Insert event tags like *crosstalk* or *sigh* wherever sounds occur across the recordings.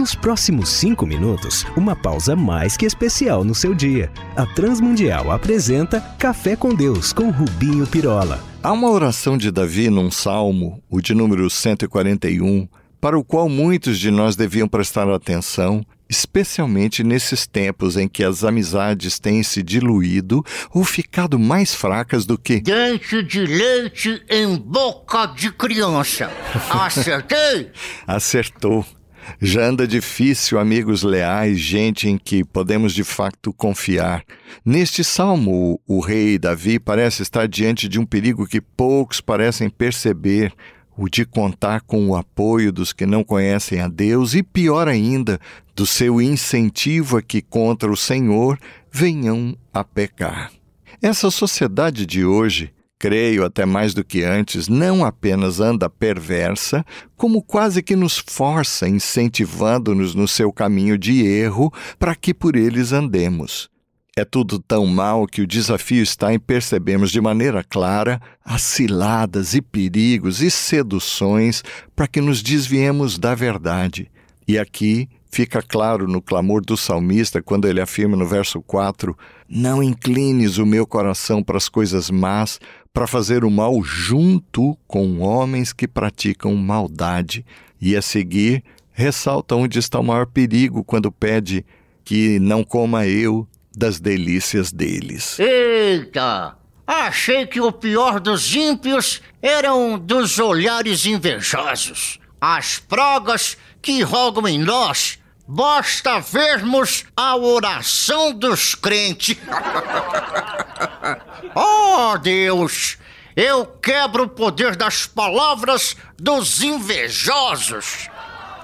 Nos próximos cinco minutos, uma pausa mais que especial no seu dia. A Transmundial apresenta Café com Deus com Rubinho Pirola. Há uma oração de Davi num salmo, o de número 141, para o qual muitos de nós deviam prestar atenção, especialmente nesses tempos em que as amizades têm se diluído ou ficado mais fracas do que. Dente de leite em boca de criança. *laughs* Acertei? Acertou. Já anda difícil, amigos leais, gente em que podemos de facto confiar. Neste salmo, o rei Davi parece estar diante de um perigo que poucos parecem perceber o de contar com o apoio dos que não conhecem a Deus e, pior ainda, do seu incentivo a que contra o Senhor venham a pecar. Essa sociedade de hoje creio até mais do que antes, não apenas anda perversa, como quase que nos força, incentivando-nos no seu caminho de erro, para que por eles andemos. É tudo tão mal que o desafio está em percebermos de maneira clara as ciladas e perigos e seduções para que nos desviemos da verdade. E aqui fica claro no clamor do salmista quando ele afirma no verso 4: Não inclines o meu coração para as coisas más, para fazer o mal junto com homens que praticam maldade. E a seguir, ressalta onde está o maior perigo quando pede que não coma eu das delícias deles. Eita! Achei que o pior dos ímpios eram dos olhares invejosos, as pragas que rogam em nós. Basta vermos a oração dos crentes. *laughs* oh, Deus! Eu quebro o poder das palavras dos invejosos.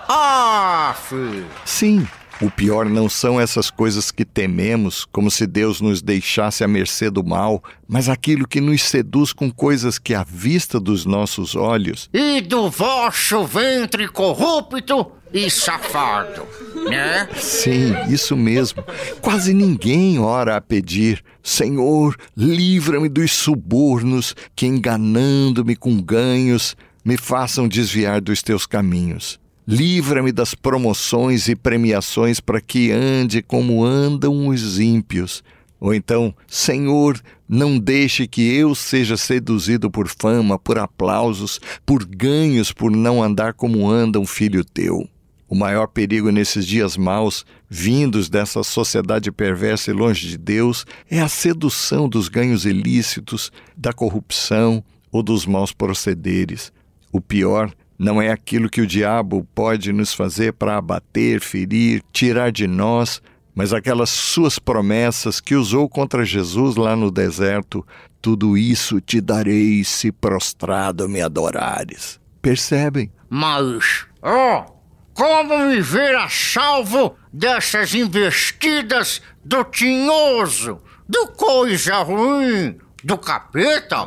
Ah, filho. Sim, o pior não são essas coisas que tememos, como se Deus nos deixasse à mercê do mal, mas aquilo que nos seduz com coisas que, à vista dos nossos olhos. E do vosso ventre corrupto e safado, né? Sim, isso mesmo. Quase ninguém ora a pedir: Senhor, livra-me dos subornos que, enganando-me com ganhos, me façam desviar dos teus caminhos. Livra-me das promoções e premiações para que ande como andam os ímpios. Ou então, Senhor, não deixe que eu seja seduzido por fama, por aplausos, por ganhos, por não andar como anda um filho teu. O maior perigo nesses dias maus, vindos dessa sociedade perversa e longe de Deus, é a sedução dos ganhos ilícitos, da corrupção ou dos maus procederes. O pior não é aquilo que o diabo pode nos fazer para abater, ferir, tirar de nós, mas aquelas suas promessas que usou contra Jesus lá no deserto: tudo isso te darei se prostrado me adorares. Percebem? Mas, oh, como me ver a salvo dessas investidas do tinhoso, do coisa ruim, do capeta?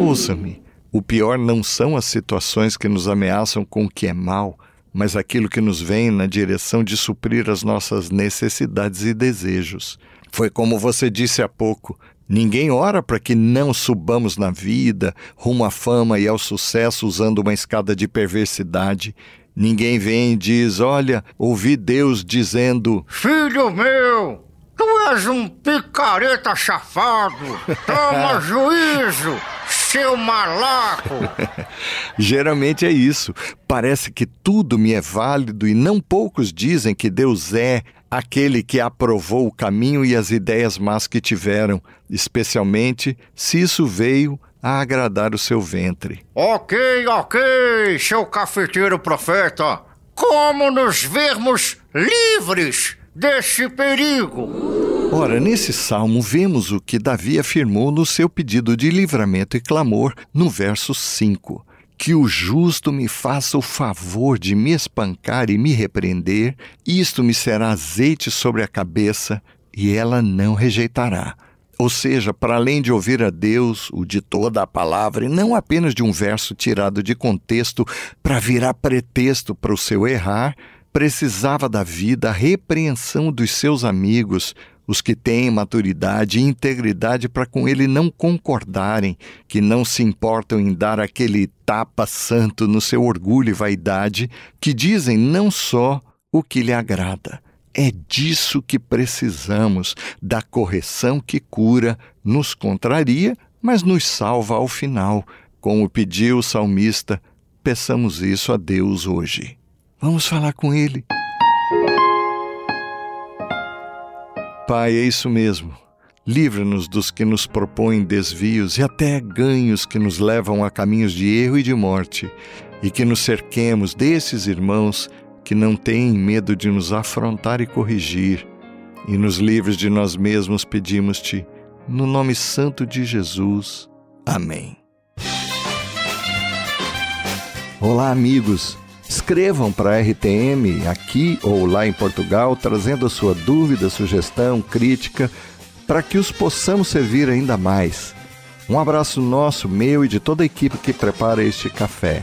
Ouça-me. O pior não são as situações que nos ameaçam com o que é mal, mas aquilo que nos vem na direção de suprir as nossas necessidades e desejos. Foi como você disse há pouco: ninguém ora para que não subamos na vida, rumo à fama e ao sucesso usando uma escada de perversidade. Ninguém vem e diz: Olha, ouvi Deus dizendo: Filho meu, tu és um picareta chafado, toma *laughs* juízo seu malaco! *laughs* Geralmente é isso. Parece que tudo me é válido e não poucos dizem que Deus é aquele que aprovou o caminho e as ideias más que tiveram, especialmente se isso veio a agradar o seu ventre. Ok, ok, seu cafeteiro profeta. Como nos vermos livres desse perigo? Ora, nesse salmo vemos o que Davi afirmou no seu pedido de livramento e clamor no verso 5. Que o justo me faça o favor de me espancar e me repreender, isto me será azeite sobre a cabeça, e ela não rejeitará. Ou seja, para além de ouvir a Deus, o de toda a palavra, e não apenas de um verso tirado de contexto para virar pretexto para o seu errar, precisava da vida a repreensão dos seus amigos, os que têm maturidade e integridade para com ele não concordarem, que não se importam em dar aquele tapa santo no seu orgulho e vaidade, que dizem não só o que lhe agrada. É disso que precisamos, da correção que cura, nos contraria, mas nos salva ao final. Como pediu o salmista, peçamos isso a Deus hoje. Vamos falar com Ele. Pai, é isso mesmo. Livra-nos dos que nos propõem desvios e até ganhos que nos levam a caminhos de erro e de morte, e que nos cerquemos desses irmãos que não têm medo de nos afrontar e corrigir, e nos livres de nós mesmos pedimos-te, no nome santo de Jesus. Amém. Olá, amigos. Escrevam para a RTM aqui ou lá em Portugal, trazendo a sua dúvida, sugestão, crítica, para que os possamos servir ainda mais. Um abraço nosso, meu e de toda a equipe que prepara este café.